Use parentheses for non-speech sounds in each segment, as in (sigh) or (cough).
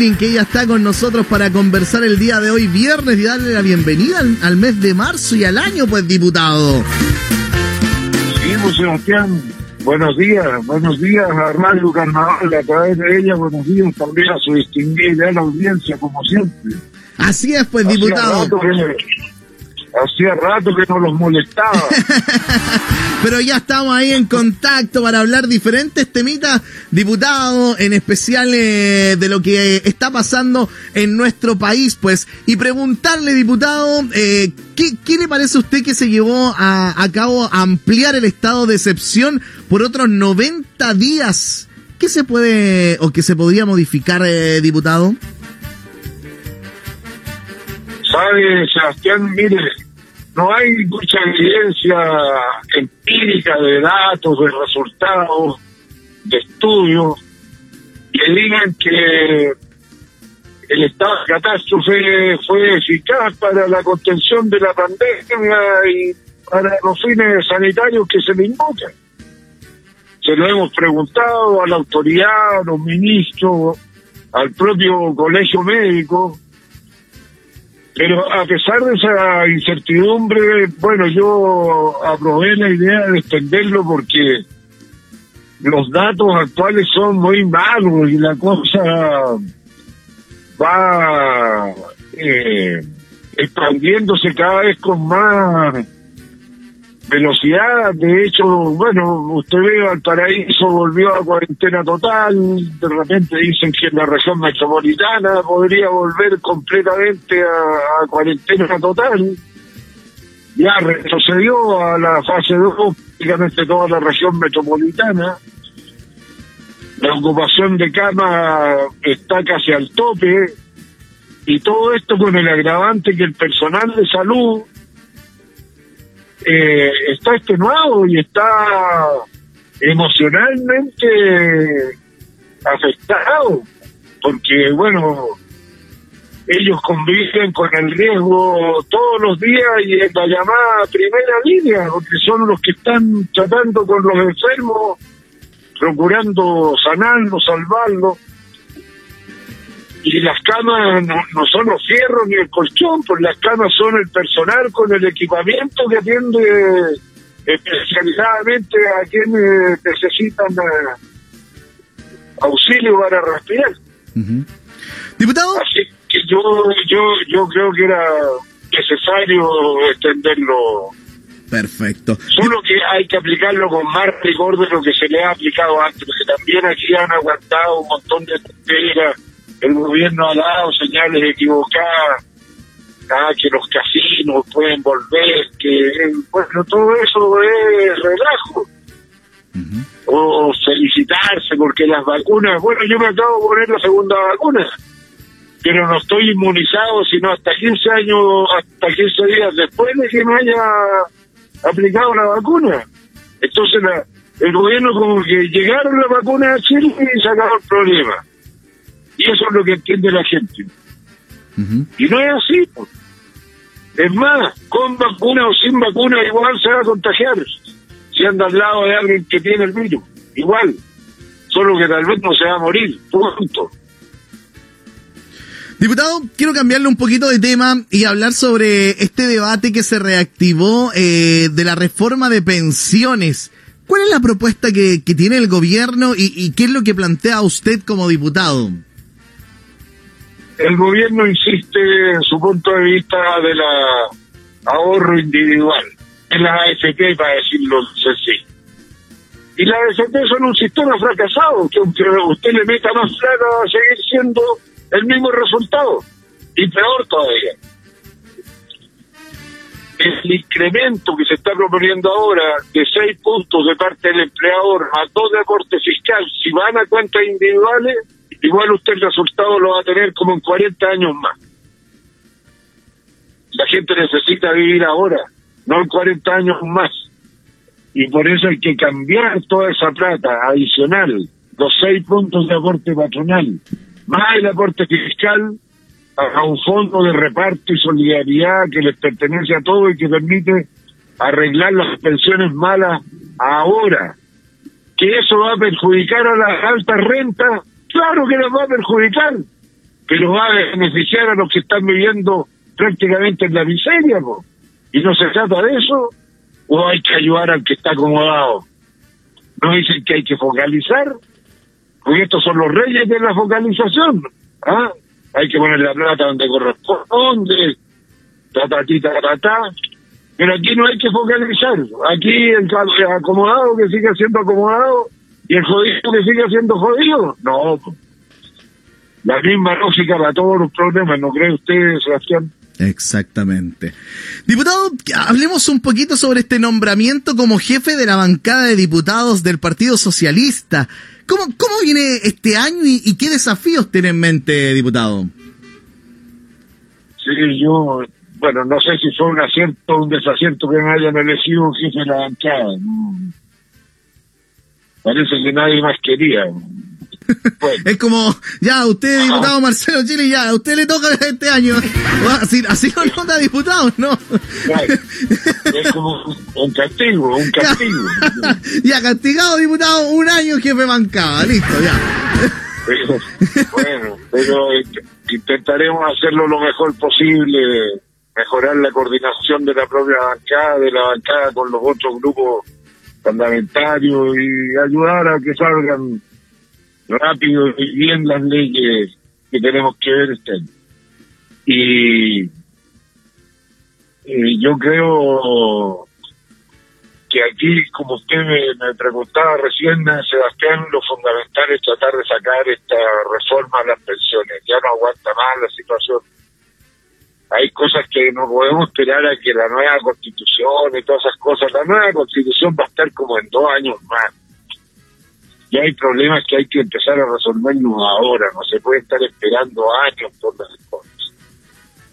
Que ella está con nosotros para conversar el día de hoy, viernes, y darle la bienvenida al, mes de marzo y al año, pues, diputado. Sí, pues, Sebastián, buenos días, buenos días a Radio Carnaval, a través de ella, buenos días también a su distinguida la audiencia, como siempre. Así es, pues, diputado. Hacía rato que no los molestaba. (laughs) Pero ya estamos ahí en contacto para hablar diferentes temitas, diputado, en especial eh, de lo que está pasando en nuestro país, pues, y preguntarle, diputado, eh, ¿qué, le parece a usted que se llevó a, cabo a ampliar el estado de excepción por otros 90 días? ¿Qué se puede o qué se podría modificar, eh, diputado? Sabe, Sebastián, mire, no hay mucha evidencia empírica de datos, de resultados, de estudios que digan que el estado de catástrofe fue eficaz para la contención de la pandemia y para los fines sanitarios que se le invocan. Se lo hemos preguntado a la autoridad, a los ministros, al propio colegio médico, pero a pesar de esa incertidumbre, bueno, yo aprobé la idea de extenderlo porque los datos actuales son muy malos y la cosa va eh, expandiéndose cada vez con más velocidad. De hecho, bueno, usted ve, Valparaíso volvió a cuarentena total, de repente dicen que en la región metropolitana podría volver completamente a, cuarentena total. Ya retrocedió a la fase 2 prácticamente toda la región metropolitana. La ocupación de cama está casi al tope y todo esto con el agravante que el personal de salud eh, está extenuado y está emocionalmente afectado, porque bueno, ellos conviven con el riesgo todos los días y en la llamada primera línea, porque son los que están tratando con los enfermos, procurando sanarlos, salvarlos y las camas no, son los fierros ni el colchón, pues las camas son el personal con el equipamiento que atiende especializadamente a quienes necesitan eh, auxilio para respirar. Diputado. Así que yo, yo, yo creo que era necesario extenderlo. Perfecto. Solo que hay que aplicarlo con más rigor de lo que se le ha aplicado antes, porque también aquí han aguantado un montón de tonterías el gobierno ha dado señales equivocadas, ah, que los casinos pueden volver, que bueno, todo eso es relajo. O felicitarse porque las vacunas, bueno, yo me acabo de poner la segunda vacuna, pero no estoy inmunizado sino hasta 15 años, hasta 15 días después de que me haya aplicado la vacuna. Entonces el gobierno como que llegaron las vacunas a Chile y sacaron el problema. Y eso es lo que entiende la gente. Y no es así. Es más, con vacuna o sin vacuna igual se va a contagiar. Si anda al lado de alguien que tiene el virus. Igual. Solo que tal vez no se va a morir. Punto. Diputado, quiero cambiarle un poquito de tema y hablar sobre este debate que se reactivó eh, de la reforma de pensiones. ¿Cuál es la propuesta que, tiene el gobierno y, qué es lo que plantea usted como diputado? El gobierno insiste en su punto de vista de la ahorro individual, en las AFP, para decirlo así. Y las AFP son un sistema fracasado, que aunque usted le meta más plata va a seguir siendo el mismo resultado, y peor todavía. El incremento que se está proponiendo ahora de seis puntos de parte del empleador a dos de aporte fiscal, si van a cuentas individuales, igual usted el resultado lo va a tener como en 40 años más. La gente necesita vivir ahora, no en 40 años más. Y por eso hay que cambiar toda esa plata adicional, los seis puntos de aporte patronal, más el aporte fiscal a un fondo de reparto y solidaridad que les pertenece a todos y que permite arreglar las pensiones malas ahora. Que eso va a perjudicar a las altas rentas Claro que nos va a perjudicar. pero va a beneficiar a los que están viviendo prácticamente en la miseria, y no se trata de eso, o hay que ayudar al que está acomodado. No dicen que hay que focalizar, porque estos son los reyes de la focalización. ¿ah? Hay que poner la plata donde corresponde, ta, ta, ta, ta, Pero aquí no hay que focalizar. Aquí el acomodado que sigue siendo acomodado y el jodido que sigue siendo jodido. No, la misma lógica para todos los problemas, ¿no cree usted, Sebastián? Exactamente. Diputado, hablemos un poquito sobre este nombramiento como jefe de la bancada de diputados del Partido Socialista. ¿Cómo, cómo viene este año y, qué desafíos tiene en mente, diputado? Sí, yo, bueno, no sé si fue un acierto o un desacierto que me hayan elegido jefe de la bancada. Parece que nadie más quería. (laughs) Es como, ya, usted diputado Marcelo Chile, ya, a usted le toca este año. Así, así no nota diputado, ¿no? Es como un castigo, un (laughs) castigo. (laughs) ya, castigado diputado un año jefe bancada, listo, ya. bueno, pero intentaremos hacerlo lo mejor posible, mejorar la coordinación de la propia bancada, de la bancada con los otros grupos parlamentarios y ayudar a que salgan rápido y bien las leyes que tenemos que ver este Y, yo creo que aquí, como usted me, preguntaba recién, Sebastián, lo fundamental es tratar de sacar esta reforma a las pensiones. Ya no aguanta más la situación. Hay cosas que no podemos esperar a que la nueva constitución y todas esas cosas, la nueva constitución va a estar como en dos años más y hay problemas que hay que empezar a resolverlos ahora, no se puede estar esperando años por las cosas.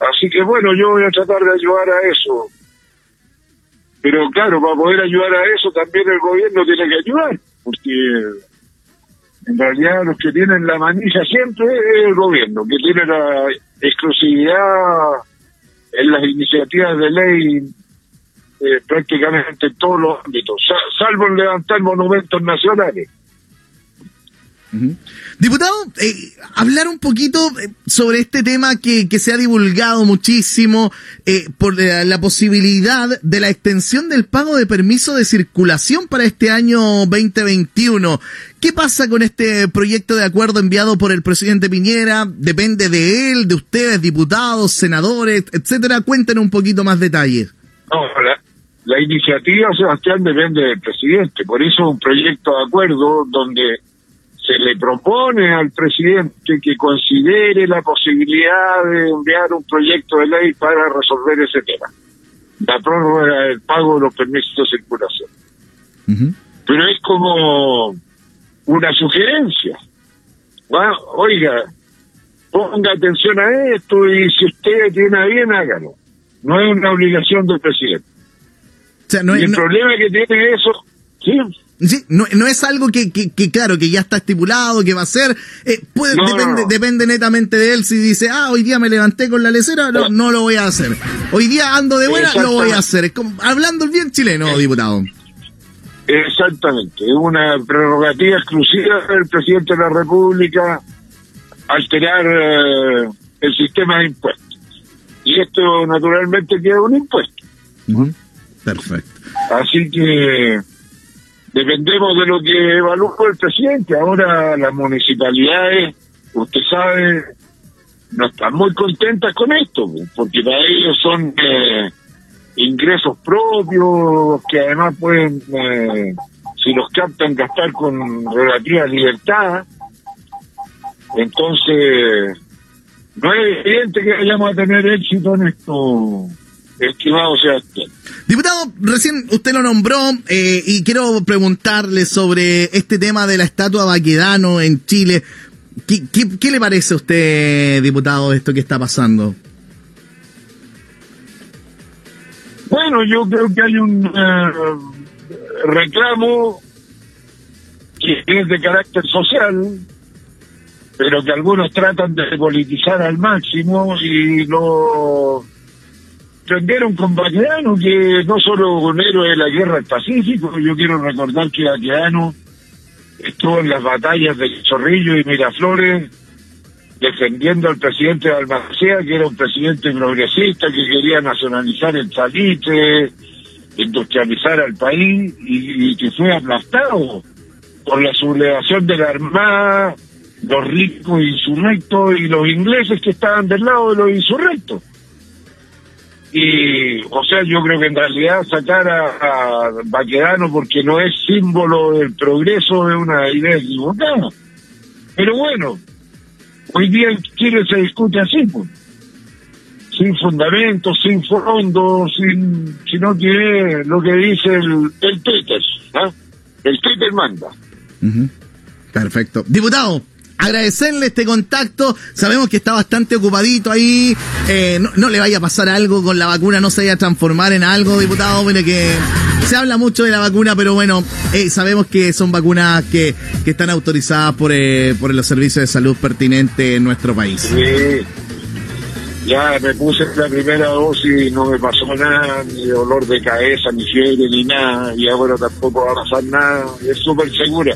Así que bueno, yo voy a tratar de ayudar a eso. Pero claro, para poder ayudar a eso también el gobierno tiene que ayudar, porque en realidad los que tienen la manilla siempre es el gobierno, que tiene la exclusividad en las iniciativas de ley eh, prácticamente en todos los ámbitos, salvo en levantar monumentos nacionales. Diputado, eh, hablar un poquito eh, sobre este tema que, se ha divulgado muchísimo eh, por la, posibilidad de la extensión del pago de permiso de circulación para este año 2021. ¿Qué pasa con este proyecto de acuerdo enviado por el presidente Piñera? ¿Depende de él, de ustedes, diputados, senadores, etcétera? Cuéntenos un poquito más detalles. No, la, la iniciativa, Sebastián, depende del presidente. Por eso un proyecto de acuerdo donde se le propone al presidente que considere la posibilidad de enviar un proyecto de ley para resolver ese tema, la prórroga del pago de los permisos de circulación. Pero es como una sugerencia. oiga, ponga atención a esto y si usted tiene bien, hágalo. No es una obligación del presidente. y el problema que tiene eso, sí, Sí, no, no es algo que, que, claro, que ya está estipulado, que va a ser. Eh, puede, depende, depende netamente de él. Si dice, ah, hoy día me levanté con la lecera, no, no lo voy a hacer. Hoy día ando de buena, lo voy a hacer. Es como, hablando el bien chileno, diputado. Exactamente. Es una prerrogativa exclusiva del presidente de la República alterar eh, el sistema de impuestos. Y esto, naturalmente, queda un impuesto. Perfecto. Así que dependemos de lo que evalúa el presidente. Ahora las municipalidades, usted sabe, no están muy contentas con esto, porque para ellos son eh, ingresos propios que además pueden, eh, si los captan, gastar con relativa libertad. Entonces, no es evidente que vayamos a tener éxito en esto, estimado Sebastián. Diputado, recién usted lo nombró eh, y quiero preguntarle sobre este tema de la estatua Baquedano en Chile. ¿Qué, le parece a usted, diputado, esto que está pasando? Bueno, yo creo que hay un eh, reclamo que es de carácter social, pero que algunos tratan de politizar al máximo y lo prendieron con Baquedano, que no solo un héroe de la guerra del Pacífico, yo quiero recordar que Baquedano estuvo en las batallas de Chorrillo y Miraflores, defendiendo al presidente de Almacea, que era un presidente progresista, que quería nacionalizar el salitre, industrializar al país, y, que fue aplastado por la sublevación de la Armada, los ricos insurrectos y los ingleses que estaban del lado de los insurrectos. Y, o sea, yo creo que en realidad sacar a, a Baquedano porque no es símbolo del progreso de una idea equivocada. Pero bueno, hoy día en Chile se discute así, pues. Sin fundamento, sin fondo, sin, sino que lo que dice el, el Twitter, ¿ah? El Twitter manda. Perfecto. Diputado, agradecerle este contacto. Sabemos que está bastante ocupadito ahí. Eh, no, le vaya a pasar algo con la vacuna, no se vaya a transformar en algo, diputado. Mire que se habla mucho de la vacuna, pero bueno, eh, sabemos que son vacunas que, que están autorizadas por, eh, por los servicios de salud pertinentes en nuestro país. Sí. Ya me puse la primera dosis y no me pasó nada, ni dolor de cabeza, ni fiebre, ni nada. Y ahora tampoco va a pasar nada. Es súper segura.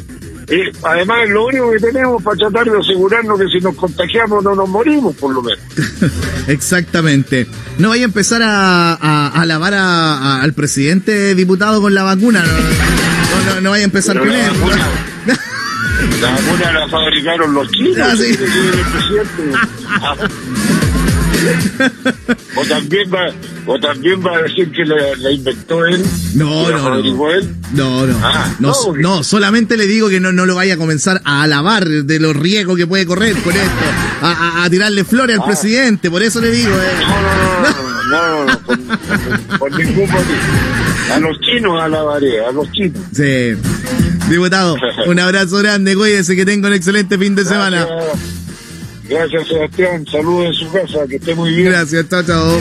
Eh, además, lo único que tenemos para tratar de asegurarnos que si nos contagiamos no nos morimos, por lo menos. (laughs) Exactamente. No vaya a empezar a, a, a al presidente diputado con la vacuna. No, no, vaya a empezar con él. (laughs) La vacuna la fabricaron los chinos. Ah, sí. (laughs) o también va o también va a decir que la, inventó él no no no. Él. no no ah, no, no, solamente le digo que no, no lo vaya a comenzar a alabar de los riesgos que puede correr con esto a, a, tirarle flores al ah. presidente por eso le digo eh. no no no no, por, por, ningún motivo a los chinos alabaré a los chinos sí diputado un abrazo grande cuídese que tenga un excelente fin de semana Gracias, Sebastián. Saludos en su casa. Que esté muy bien. Gracias, chao, chao.